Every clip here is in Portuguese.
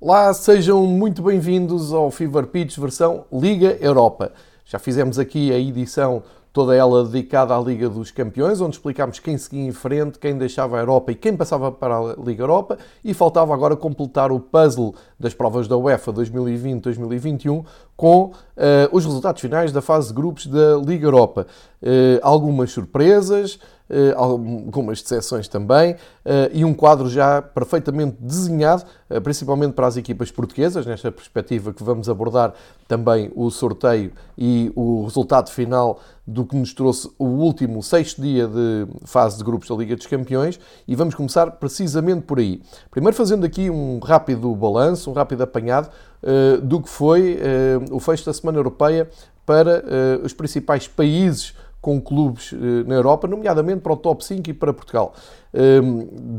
Olá, sejam muito bem-vindos ao Fever Pitch versão Liga Europa. Já fizemos aqui a edição toda ela dedicada à Liga dos Campeões, onde explicámos quem seguia em frente, quem deixava a Europa e quem passava para a Liga Europa, e faltava agora completar o puzzle das provas da UEFA 2020-2021 com uh, os resultados finais da fase de grupos da Liga Europa. Uh, algumas surpresas, uh, algumas decepções também, e um quadro já perfeitamente desenhado, principalmente para as equipas portuguesas, nesta perspectiva que vamos abordar também o sorteio e o resultado final do que nos trouxe o último sexto dia de fase de grupos da Liga dos Campeões e vamos começar precisamente por aí. Primeiro fazendo aqui um rápido balanço, um rápido apanhado do que foi uh, o fecho da Semana Europeia para uh, os principais países com clubes na Europa, nomeadamente para o top 5 e para Portugal.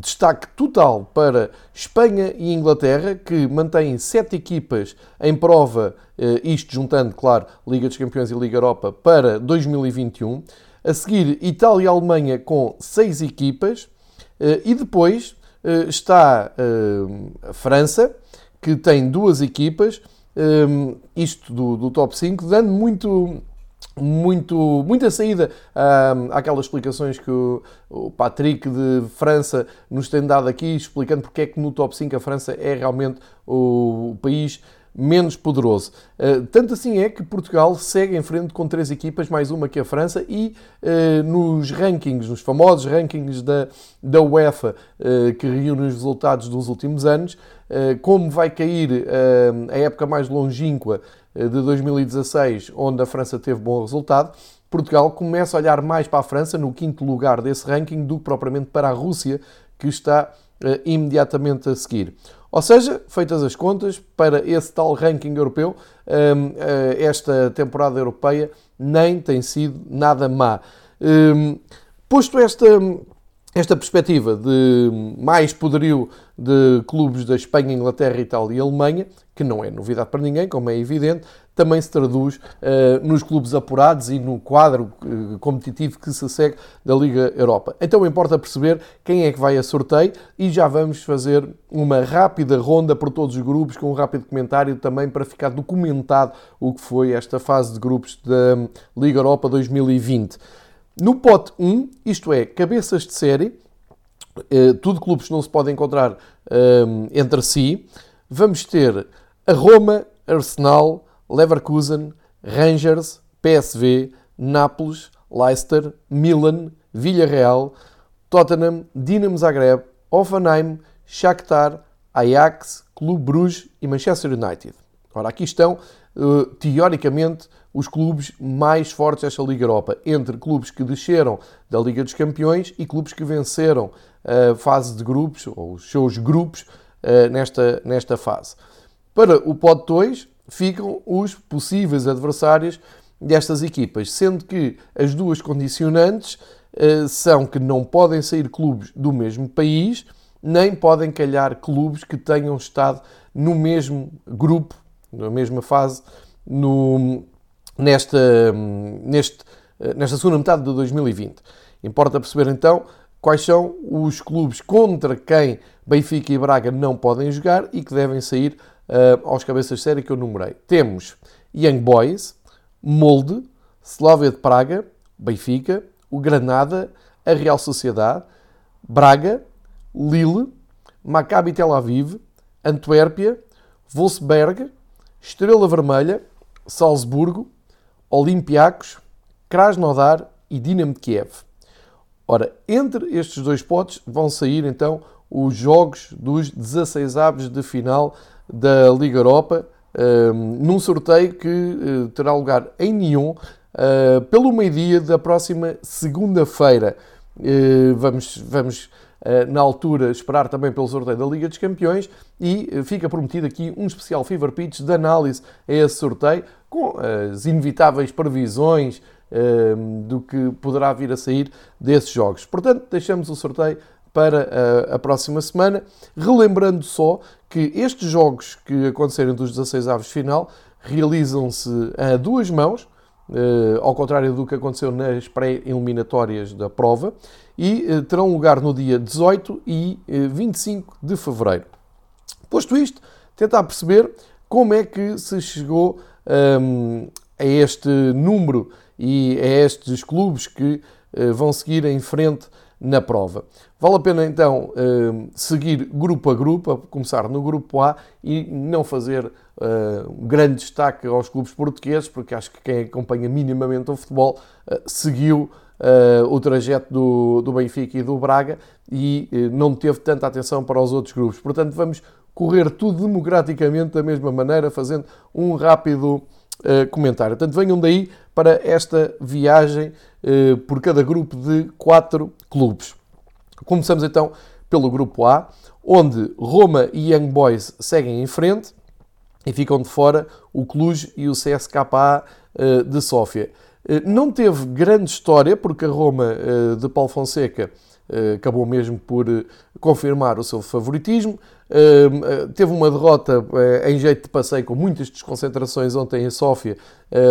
Destaque total para Espanha e Inglaterra, que mantêm sete equipas em prova, isto juntando, claro, Liga dos Campeões e Liga Europa, para 2021. A seguir, Itália e Alemanha com seis equipas. E depois está a França, que tem duas equipas. Um, isto do, do top 5, dando muito muito, muita saída um, àquelas explicações que o, o, Patrick de França nos tem dado aqui, explicando porque é que no top 5 a França é realmente o, o país menos poderoso. Uh, tanto assim é que Portugal segue em frente com três equipas, mais uma que a França, e uh, nos rankings, nos famosos rankings da, da UEFA, uh, que reúnem os resultados dos últimos anos, como vai cair a época mais longínqua de 2016, onde a França teve bom resultado, Portugal começa a olhar mais para a França, no quinto lugar desse ranking, do que propriamente para a Rússia, que está imediatamente a seguir. Ou seja, feitas as contas, para esse tal ranking europeu, hum, eh, esta temporada europeia nem tem sido nada má. Hum, posto esta, esta perspectiva de mais poderio de clubes da Espanha, Inglaterra, Itália e Alemanha, que não é novidade para ninguém, como é evidente, também se traduz uh, nos clubes apurados e no quadro uh, competitivo que se segue da Liga Europa. Então importa perceber quem é que vai a sorteio e já vamos fazer uma rápida ronda por todos os grupos, com um rápido comentário também para ficar documentado o que foi esta fase de grupos da Liga Europa 2020. No pote 1, isto é, cabeças de série, uh, tudo clubes que não se podem encontrar entre si, vamos ter a Roma, Arsenal, Leverkusen, Rangers, PSV, Nápoles, Leicester, Milan, Villarreal, Tottenham, Dinamo Zagreb, Offenheim, Shakhtar, Ajax, Clube Bruges e Manchester United. Ora, aqui estão, uh, teoricamente, os clubes mais fortes desta Liga Europa, entre clubes que desceram da Liga dos Campeões e clubes que venceram a fase de grupos, ou os seus grupos, uh, nesta, nesta fase. Para o pote 2 ficam os possíveis adversários destas equipas, sendo que as duas condicionantes uh, são que não podem sair clubes do mesmo país, nem podem calhar clubes que tenham estado no mesmo grupo, na mesma fase, no, nesta, neste, eh, nesta segunda metade de 2020. Importa perceber então quais são os clubes contra quem Benfica e Braga não podem jogar e que devem sair uh, aos cabeças de série que eu numerei. Temos Young Boys, Molde, Slavia de Praga, Benfica, o Granada, a Real Sociedade, Braga, Lille, Maccabi Tel Aviv, Antuérpia, Wolfsberg, Estrela Vermelha, Salzburgo, Olympiacos, Krasnodar e Dinamo de Kiev. Ora, entre estes dois potes vão sair então os jogos dos 16 avos de final da Liga Europa, ehm, num sorteio que eh, terá lugar em Nyon eh, pelo meio-dia da próxima segunda-feira. Eh, vamos, vamos na altura esperar também pelo sorteio da Liga dos Campeões e fica prometido aqui um especial Fever Pitch de análise a esse sorteio com as inevitáveis previsões ehm, do que poderá vir a sair desses jogos. Portanto, deixamos o sorteio para a, a, próxima semana. Relembrando só que estes jogos que aconteceram dos 16 aves final realizam-se a duas mãos, uh, ao contrário do que aconteceu nas pré-eliminatórias da prova, e uh, terão lugar no dia 18 e uh, eh, 25 de fevereiro. Posto isto, tentar perceber como é que se chegou um, a este número e a estes clubes que uh, vão seguir em frente na prova. Vale a pena então uh, seguir grupo a grupo, a começar no grupo A e não fazer uh, um grande destaque aos clubes portugueses, porque acho que quem acompanha minimamente o futebol uh, seguiu o trajeto do, do Benfica e do Braga e não teve tanta atenção para os outros grupos. Portanto, vamos correr tudo democraticamente da mesma maneira, fazendo um rápido comentário. Portanto, venham daí para esta viagem por cada grupo de quatro clubes. Começamos então pelo grupo A, onde Roma e Young Boys seguem em frente e ficam de fora o Cluj e o CSKA eh, de Sófia. Não teve grande história, porque a Roma de Paulo Fonseca acabou mesmo por confirmar o seu favoritismo. Teve uma derrota em jeito de passeio, com muitas desconcentrações ontem em Sófia,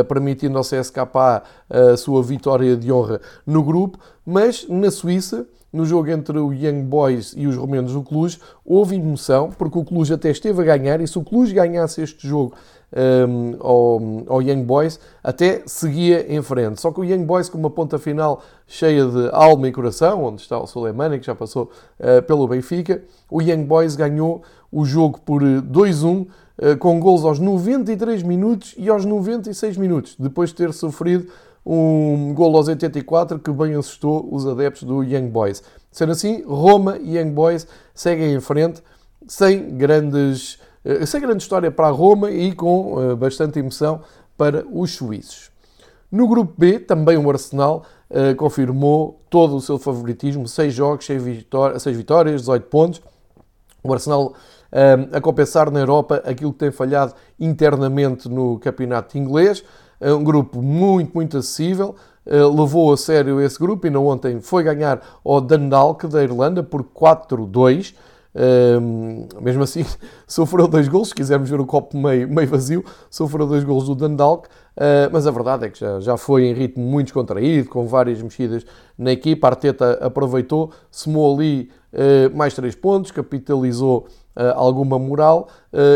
permitindo ao CSKA a sua vitória de honra no grupo, mas na Suíça no jogo entre o Young Boys e os romenos do Cluj, houve emoção, porque o Cluj até esteve a ganhar, e se o Cluj ganhasse este jogo um, ao, ao, Young Boys, até seguia em frente. Só que o Young Boys, com uma ponta final cheia de alma e coração, onde está o Soleimani, que já passou uh, pelo Benfica, o Young Boys ganhou o jogo por 2-1, uh, com gols aos 93 minutos e aos 96 minutos, depois de ter sofrido um gol aos 84 que bem assustou os adeptos do Young Boys. Sendo assim, Roma e Young Boys seguem em frente sem grandes eh, sem grande história para a Roma e com uh, bastante emoção para os suíços. No grupo B, também o Arsenal uh, confirmou todo o seu favoritismo, 6 jogos, 6 vitórias, vitórias 18 pontos. O Arsenal a compensar na Europa aquilo que tem falhado internamente no campeonato inglês. É um grupo muito, muito acessível. Levou a sério esse grupo e não ontem foi ganhar ao Dundalk da Irlanda por 4-2. Mesmo assim, sofreu dois gols. Se quisermos ver o copo meio, meio vazio, sofreu dois gols do Dundalk. Uh, mas a verdade é que já, já foi em ritmo muito descontraído, com várias mexidas na equipa. A Arteta aproveitou, somou ali uh, mais três pontos, capitalizou alguma moral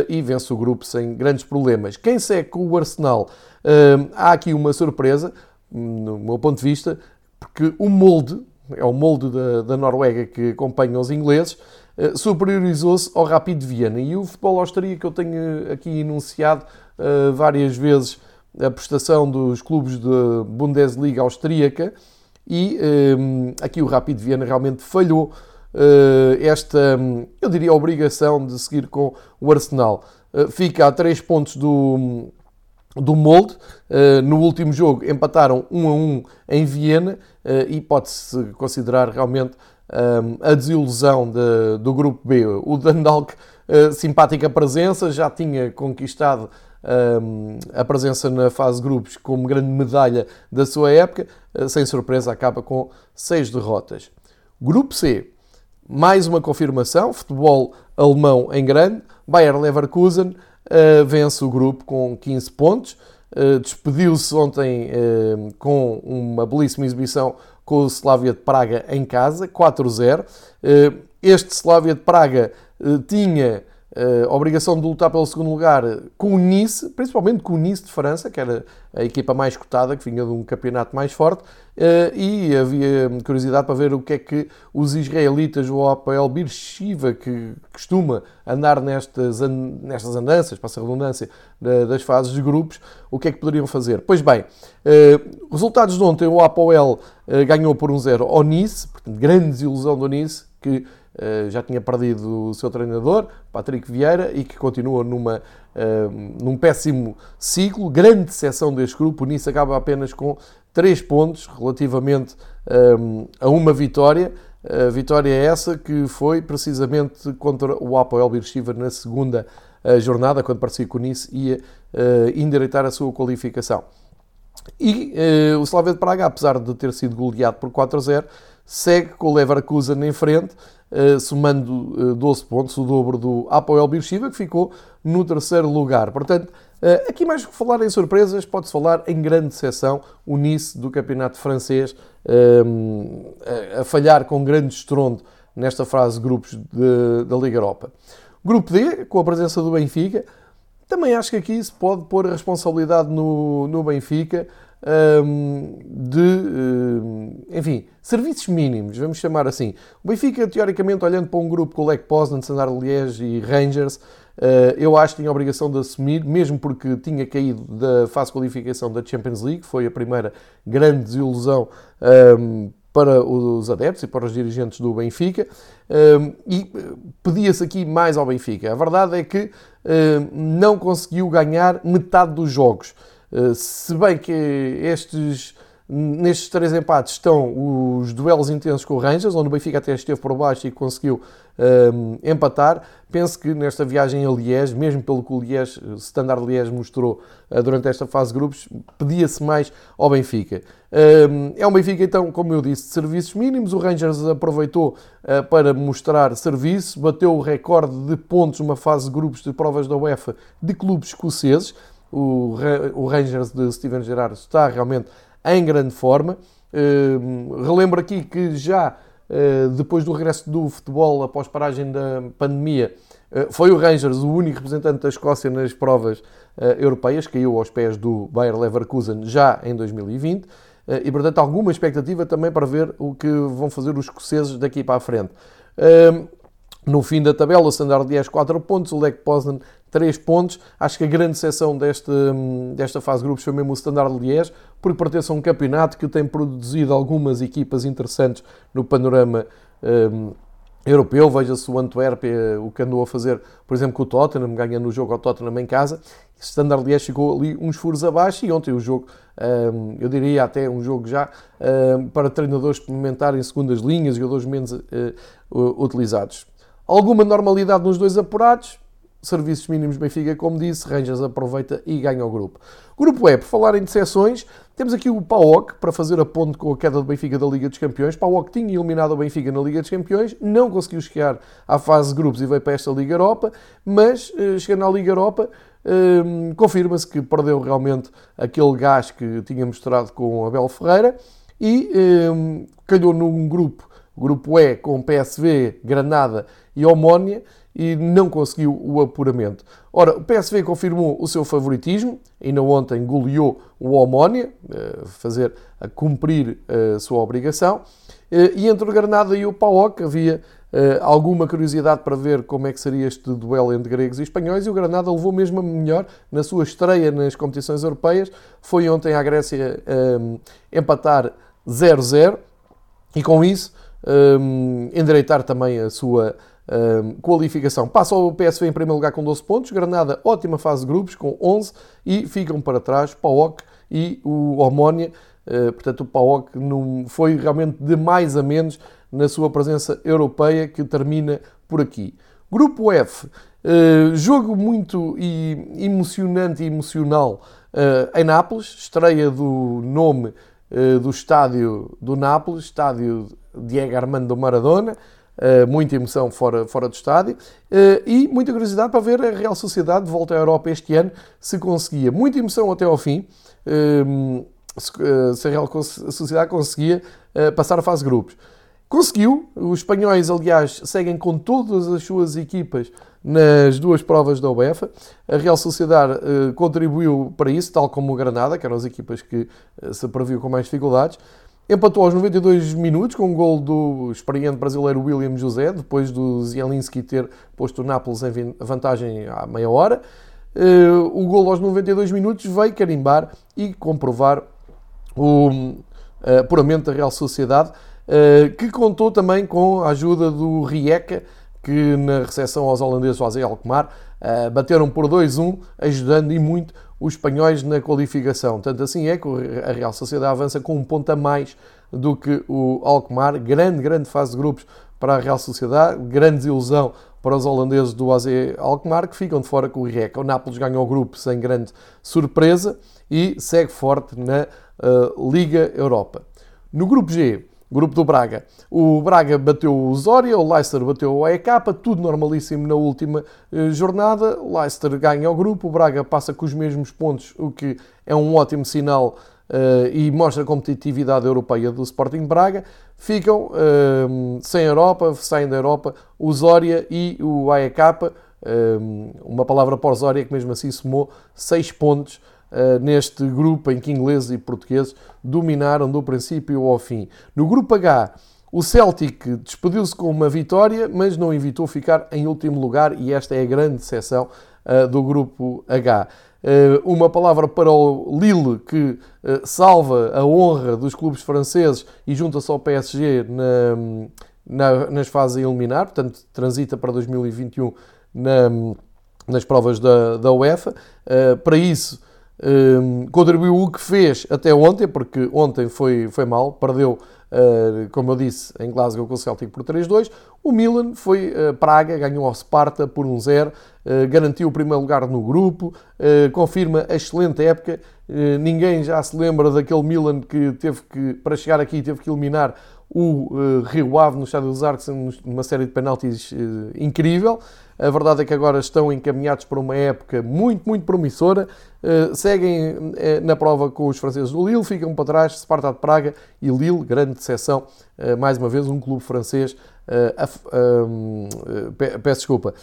e vence o grupo sem grandes problemas. Quem segue com o Arsenal há aqui uma surpresa, no meu ponto de vista, porque o molde, é o molde da, da Noruega que acompanha os ingleses, superiorizou-se ao Rapid de Viena. E o futebol austríaco, eu tenho aqui enunciado uh, várias vezes a prestação dos clubes da Bundesliga austríaca e um, aqui o Rapid de Viena realmente falhou esta, eu diria, obrigação de seguir com o Arsenal. fica a 3 pontos do, do molde. No último jogo empataram 1 a 1 em Viena e pode-se considerar realmente um, a desilusão de, do grupo B. O Dundalk, uh, simpática presença, já tinha conquistado um, a presença na fase grupos como grande medalha da sua época. sem surpresa, acaba com 6 derrotas. Grupo C, mais uma confirmação, futebol alemão em grande, Bayer Leverkusen uh, vence o grupo com 15 pontos. Uh, Despediu-se ontem uh, com uma belíssima exibição com o Slavia de Praga em casa, 4-0. Este Slavia de Praga tinha a obrigação de lutar pelo segundo lugar com o Nice, principalmente com o Nice de França, que era a equipa mais cotada, que vinha de um campeonato mais forte, eh, e havia curiosidade para ver o que é que os israelitas, o Apoel Beersheba, que costuma andar nestas, nestas andanças, passa a redundância, das fases de grupos, o que é que poderiam fazer. Pois bem, eh, resultados de ontem, o Apoel eh, ganhou por um 0 ao Nice, portanto, grande desilusão do Nice, que eh, já tinha perdido o seu treinador, Patrick Vieira, e que continua numa, uh, num péssimo ciclo. Grande decepção deste grupo. O Nice acaba apenas com 3 pontos relativamente um, a uma vitória. A vitória é essa que foi precisamente contra o Apoel Beersheba na segunda jornada, quando parecia que o Nice ia endireitar a sua qualificação. E o Slavia de Praga, apesar de ter sido goleado por 4 a 0, segue com o Leverkusen em frente, uh, somando uh, 12 pontos, o dobro do Apoel Beersheba, que ficou no terceiro lugar. Portanto, uh, aqui mais que falar em surpresas, pode-se falar em grande seção o Nice do campeonato francês a falhar com grande estrondo nesta fase de grupos de, da Liga Europa. Grupo D, com a presença do Benfica, também acho que aqui se pode pôr a responsabilidade no, no Benfica um, de, enfim, serviços mínimos, vamos chamar assim. O Benfica, teoricamente, olhando para um grupo com o Lech Poznan, Standard Liège e Rangers, uh, eu acho que tinha a obrigação de assumir, mesmo porque tinha caído da fase de qualificação da Champions League, foi a primeira grande desilusão para os adeptos e para os dirigentes do Benfica e eh, pedia-se aqui mais ao Benfica. A verdade é que não conseguiu ganhar metade dos jogos. Eh, se bem que estes Nestes três empates estão os duelos intensos com o Rangers, onde o Benfica até esteve por baixo e conseguiu um, empatar. Penso que nesta viagem a Liège, mesmo pelo que o Liège, Standard Liège mostrou uh, durante esta fase de grupos, pedia-se mais ao Benfica. Um, é um Benfica, então, como eu disse, de serviços mínimos. O Rangers aproveitou uh, para mostrar serviço, bateu o recorde de pontos numa fase de grupos de provas da UEFA de clubes escoceses. O, o Rangers de Steven Gerrard está realmente em grande forma. Uh, relembro aqui que já uh, depois do regresso do futebol após paragem da pandemia, uh, foi o Rangers o único representante da Escócia nas provas europeias, caiu aos pés do Bayer Leverkusen já em 2020. e, portanto, alguma expectativa também para ver o que vão fazer os escoceses daqui para a frente. No fim da tabela, o Standard Liège 4 pontos, o Lech Poznan 3 pontos. Acho que a grande seção deste, desta fase de grupos foi mesmo o Standard Liège, porque pertence a um campeonato que tem produzido algumas equipas interessantes no panorama um, europeu. Veja-se o Antwerp, o que andou a fazer, por exemplo, com o Tottenham, ganhando o jogo ao Tottenham em casa. O Standard Liège chegou ali uns furos abaixo e ontem o jogo, um, eu diria até um jogo já, um, para treinadores experimentarem segundas linhas, jogadores menos uh, utilizados. Alguma normalidade nos dois apurados. Serviços mínimos Benfica, como disse, Rangers aproveita e ganha o grupo. Grupo E, por falar em decepções, temos aqui o PAOK para fazer a ponte com a queda do Benfica da Liga dos Campeões. PAOK tinha eliminado o Benfica na Liga dos Campeões, não conseguiu chegar à fase de grupos e veio para esta Liga Europa, mas eh, chegando à Liga Europa, eh, confirma-se que perdeu realmente aquele gás que tinha mostrado com Abel Ferreira e eh, calhou num grupo grupo E com PSV, Granada e Omónia e não conseguiu o apuramento. Ora, o PSV confirmou o seu favoritismo, ainda ontem goleou o Omónia, a fazer a cumprir a sua obrigação, e entre o Granada e o PAOK havia alguma curiosidade para ver como é que seria este duelo entre gregos e espanhóis e o Granada levou mesmo a melhor na sua estreia nas competições europeias. Foi ontem à Grécia empatar 0-0 e com isso um, endireitar também a sua um, qualificação. Passa o PSV em primeiro lugar com 12 pontos, Granada, ótima fase de grupos com 11 e ficam para trás PAOK e o Omónia. Uh, portanto, o PAOK não foi realmente de mais a menos na sua presença europeia que termina por aqui. Grupo F, uh, jogo muito emocionante e emocional uh, em Nápoles, estreia do nome do estádio do Nápoles, estádio Diego Armando Maradona, Uh, muita emoção fora, fora do estádio uh, e muita curiosidade para ver a Real Sociedade de volta à Europa este ano, se conseguia. Muita emoção até ao fim, uh, se, se, a Real Sociedade conseguia passar a fase de grupos. Conseguiu, os espanhóis, aliás, seguem com todas as suas equipas nas duas provas da UEFA. A Real Sociedade contribuiu para isso, tal como o Granada, que eram as equipas que se previu com mais dificuldades. Empatou aos 92 minutos com um gol do experiente brasileiro William José, depois do Zielinski ter posto o Nápoles em vantagem à meia hora. Eh, o gol aos 92 minutos veio carimbar e comprovar o eh, apuramento da Real Sociedade, eh, que contou também com a ajuda do Rijeka, que na recepção aos holandeses do AZ Alkmaar bateram por 2-1, ajudando e muito os espanhóis na qualificação. Tanto assim é que a Real Sociedade avança com um ponto a mais do que o Alkmaar. Grande, grande fase de grupos para a Real Sociedade, grande desilusão para os holandeses do AZ Alkmaar, que ficam de fora com o Rijeka. O Nápoles ganhou o grupo sem grande surpresa e segue forte na uh, Liga Europa. No grupo G, Grupo do Braga. O Braga bateu o Zória, o Leicester bateu o AEK, tudo normalíssimo na última eh, jornada. O Leicester ganha o grupo, o Braga passa com os mesmos pontos, o que é um ótimo sinal uh, e mostra a competitividade europeia do Sporting Braga. Ficam uh, sem Europa, saem da Europa, o Zória e o AEK. uma palavra porosória que mesmo assim somou 6 pontos neste grupo em que ingleses e portugueses dominaram do princípio ao fim. No grupo H, o Celtic despediu-se com uma vitória, mas não evitou ficar em último lugar, e esta é a grande exceção uh, do grupo H. Uh, uma palavra para o Lille, que uh, salva a honra dos clubes franceses e junta-se ao PSG na, na, nas fases a eliminar, portanto, transita para 2021 na, nas provas da, da UEFA. para isso, contribuiu o que fez até ontem, porque ontem foi, foi mal, perdeu Uh, como eu disse, em Glasgow com o Celtic por 3-2. O Milan foi uh, Praga, ganhou ao Sparta por 1-0, uh, garantiu o primeiro lugar no grupo, confirma a excelente época. ninguém já se lembra daquele Milan que teve que, para chegar aqui, teve que eliminar o Rio Ave no Estádio dos Arcos numa série de penaltis incrível. A verdade é que agora estão encaminhados para uma época muito, muito promissora. Uh, seguem uh, na prova com os franceses do Lille, ficam para trás Sparta de Praga e Lille, grande decepção. Uh, mais uma vez, um clube francês. peço desculpa.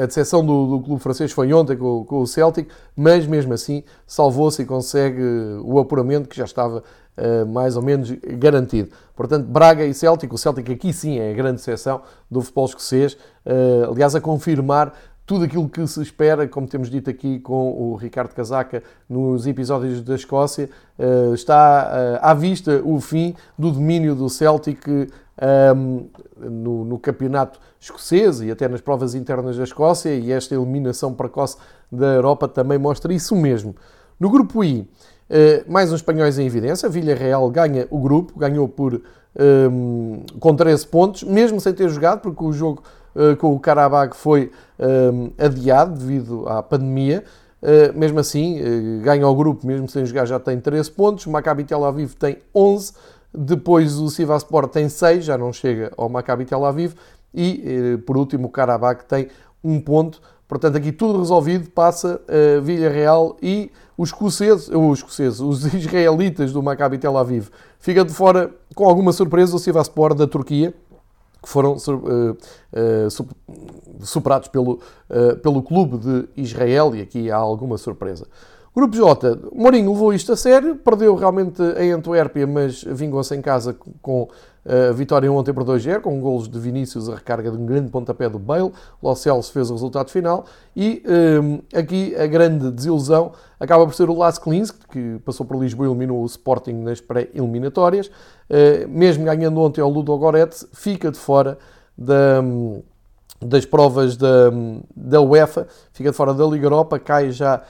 a decepção do, do, clube francês foi ontem com, com o Celtic, mas mesmo assim salvou-se e consegue o apuramento que já estava Uh, mais ou menos garantido. Portanto, Braga e Celtic, o Celtic aqui sim é a grande exceção do futebol escocês, uh, aliás, a confirmar tudo aquilo que se espera, como temos dito aqui com o Ricardo Casaca nos episódios da Escócia, uh, está à vista o fim do domínio do Celtic no, no, campeonato escocês e até nas provas internas da Escócia, e esta eliminação precoce da Europa também mostra isso mesmo. No grupo I, eh, mais uns espanhóis em evidência. Villarreal ganha o grupo, ganhou por ehm, com 13 pontos, mesmo sem ter jogado, porque o jogo uh, com o Karabakh foi ehm, adiado devido à pandemia. Uh, mesmo assim, ganha o grupo, mesmo sem jogar, já tem 13 pontos. O Maccabi Tel Aviv tem 11. Depois o Sivaspor tem 6, já não chega ao Maccabi Tel Aviv. E, por último, o Karabakh tem um ponto. Portanto, aqui tudo resolvido, passa Villarreal e os escoceses, os escoceses, os israelitas do Maccabi Tel Aviv. Fica de fora, com alguma surpresa, o Sivaspor da Turquia, que foram uh, uh, superados pelo, uh, pelo clube de Israel, e aqui há alguma surpresa. Grupo J, Mourinho levou isto a sério, perdeu realmente em Antuérpia, mas vingou-se em casa com a vitória ontem por 2-0, com golos de Vinícius, a recarga de um grande pontapé do Bale. Lo Celso fez o resultado final. E um, aqui a grande desilusão acaba por ser o Las Klinsk, que passou por Lisboa e eliminou o Sporting nas pré-eliminatórias. Uh, mesmo ganhando ontem ao Ludo Goretz, fica de fora da, das provas da, da UEFA, fica de fora da Liga Europa, cai já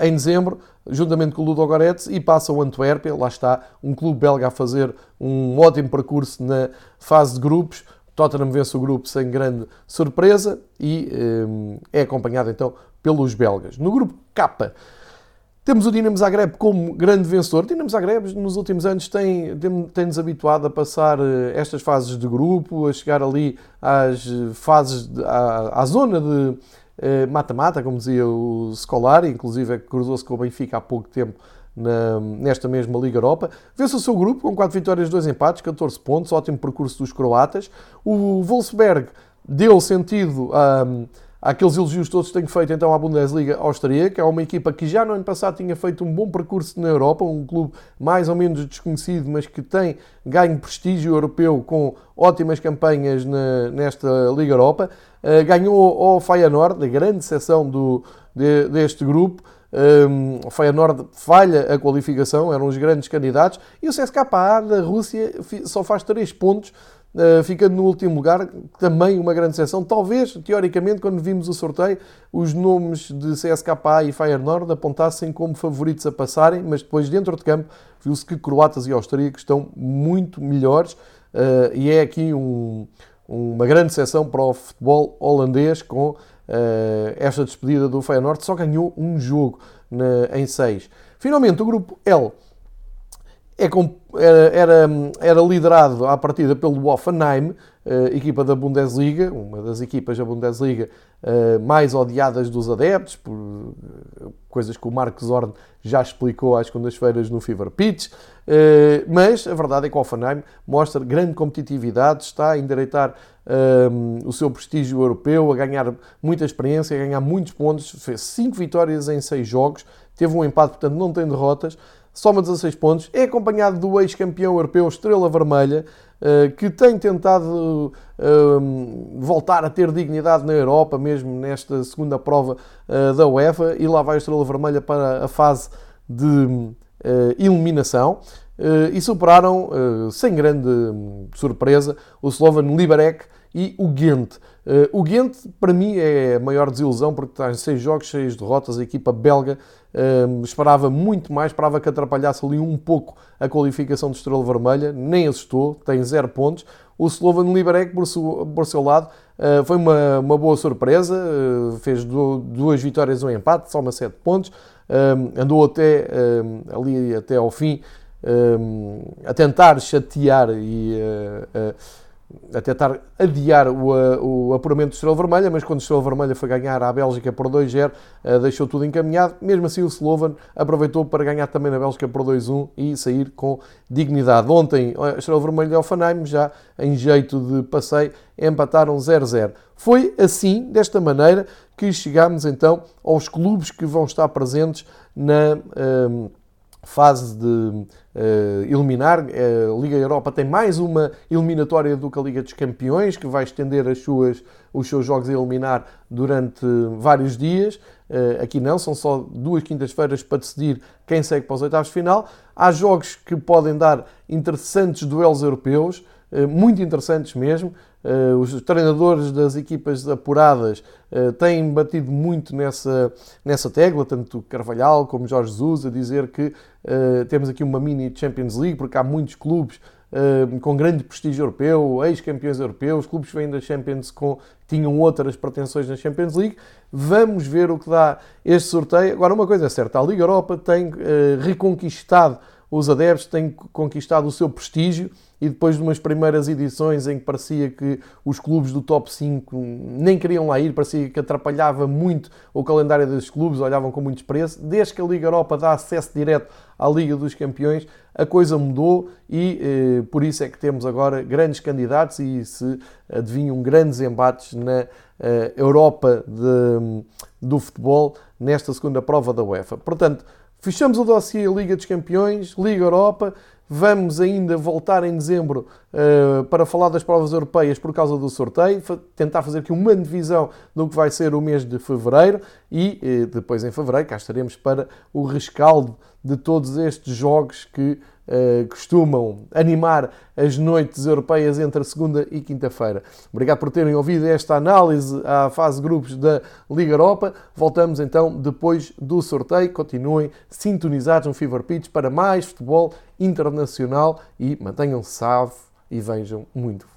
em dezembro juntamente com o Ludo Goretz, e passa o Antuérpia, lá está, um clube belga a fazer um ótimo percurso na fase de grupos. Tottenham vence o grupo sem grande surpresa e um, é acompanhado então pelos belgas. No grupo K, temos o Dinamo Zagreb como grande vencedor. O Dinamo Zagreb nos últimos anos tem, tem-nos habituado a passar eh, estas fases de grupo, a chegar ali às fases, de, à, à zona de eh, mata-mata, como dizia o Scolari, inclusive é cruzou-se com o Benfica há pouco tempo na, nesta mesma Liga Europa. Vence o seu grupo com 4 vitórias, 2 empates, 14 pontos, ótimo percurso dos croatas. O Wolfsberg deu sentido a aqueles elogios todos que tenho feito então à Bundesliga austríaca. É uma equipa que já no ano passado tinha feito um bom percurso na Europa, um clube mais ou menos desconhecido, mas que tem ganho prestígio europeu com ótimas campanhas na, nesta Liga Europa. Uh, ganhou ao Feyenoord, a grande seção do, de, deste grupo. Um, o Feyenoord falha a qualificação, eram os grandes candidatos, e o CSKA da Rússia só faz 3 pontos eh, ficando no último lugar, também uma grande exceção. Talvez, teoricamente, quando vimos o sorteio, os nomes de CSKA e Feyenoord apontassem como favoritos a passarem, mas depois, dentro de campo, viu-se que croatas e austríacos estão muito melhores uh, e é aqui um, uma grande exceção para o futebol holandês com uh, esta despedida do Feyenoord. Só ganhou um jogo na, em seis. Finalmente, o grupo L era, era, liderado à partida pelo Hoffenheim, eh, equipa da Bundesliga, uma das equipas da Bundesliga eh, mais odiadas dos adeptos, por coisas que o Marcos Zorn já explicou às segundas-feiras no Fever Pitch. Mas a verdade é que o Offenheim mostra grande competitividade, está a endireitar o seu prestígio europeu, a ganhar muita experiência, a ganhar muitos pontos, fez 5 vitórias em 6 jogos, teve um empate, portanto não tem derrotas, soma 16 pontos, é acompanhado do ex-campeão europeu Estrela Vermelha, uh, que tem tentado uh, voltar a ter dignidade na Europa, mesmo nesta segunda prova uh, da UEFA, e lá vai a Estrela Vermelha para a fase de eliminação. e superaram, sem grande hum, surpresa, o Slovan Liberec, e o Ghent. Uh, o Ghent, para mim, é a maior desilusão porque está em seis jogos, seis derrotas. A equipa belga uh, esperava muito mais, esperava que atrapalhasse ali um pouco a qualificação de Estrela Vermelha. Nem assustou, tem zero pontos. O Slovan Liberec, por, seu, por seu lado, uh, foi uma, uma boa surpresa. fez duas vitórias e um empate, só uma sete pontos. andou até ali até ao fim a tentar chatear e a tentar adiar o, o apuramento do Estrela Vermelha, mas quando o Estrela Vermelha foi ganhar à Bélgica por 2-0, eh, deixou tudo encaminhado. Mesmo assim, o Slovan aproveitou para ganhar também na Bélgica por 2-1 e sair com dignidade. Ontem, a Estrela Vermelha e Alfanheim, já em jeito de passeio, empataram 0-0. Foi assim, desta maneira, que chegámos então aos clubes que vão estar presentes na. Eh, fase de uh, eliminar. A Liga Europa tem mais uma eliminatória do que a Liga dos Campeões, que vai estender as suas, os seus jogos a eliminar durante vários dias. Uh, aqui não, são só duas quintas-feiras para decidir quem segue para os oitavos de final. Há jogos que podem dar interessantes duelos europeus, uh, muito interessantes mesmo. Uh, os treinadores das equipas apuradas uh, têm batido muito nessa, nessa tecla, tanto Carvalhal como Jorge Jesus, a dizer que uh, temos aqui uma mini Champions League, porque há muitos clubes com grande prestígio europeu, ex-campeões europeus, clubes que vêm da Champions com, tinham outras pretensões na Champions League. Vamos ver o que dá este sorteio. Agora, uma coisa é certa, a Liga Europa tem reconquistado os adeptos, tem conquistado o seu prestígio e depois de umas primeiras edições em que parecia que os clubes do top 5 nem queriam lá ir, parecia que atrapalhava muito o calendário dos clubes, olhavam com muito desprezo. Desde que a Liga Europa dá acesso direto à Liga dos Campeões, a coisa mudou e eh, por isso é que temos agora grandes candidatos e se adivinham grandes embates na eh, Europa de, do futebol nesta segunda prova da UEFA. Portanto, fechamos o dossiê Liga dos Campeões, Liga Europa. Vamos ainda voltar em dezembro uh, para falar das provas europeias por causa do sorteio, tentar fazer aqui uma divisão do que vai ser o mês de fevereiro e uh, depois em fevereiro cá estaremos para o rescaldo de todos estes jogos que uh, costumam animar as noites europeias entre segunda e quinta-feira. Obrigado por terem ouvido esta análise à fase grupos da Liga Europa. Voltamos então depois do sorteio. Continuem sintonizados no Fever Pitch para mais futebol internacional e mantenham-se salvo e vejam muito.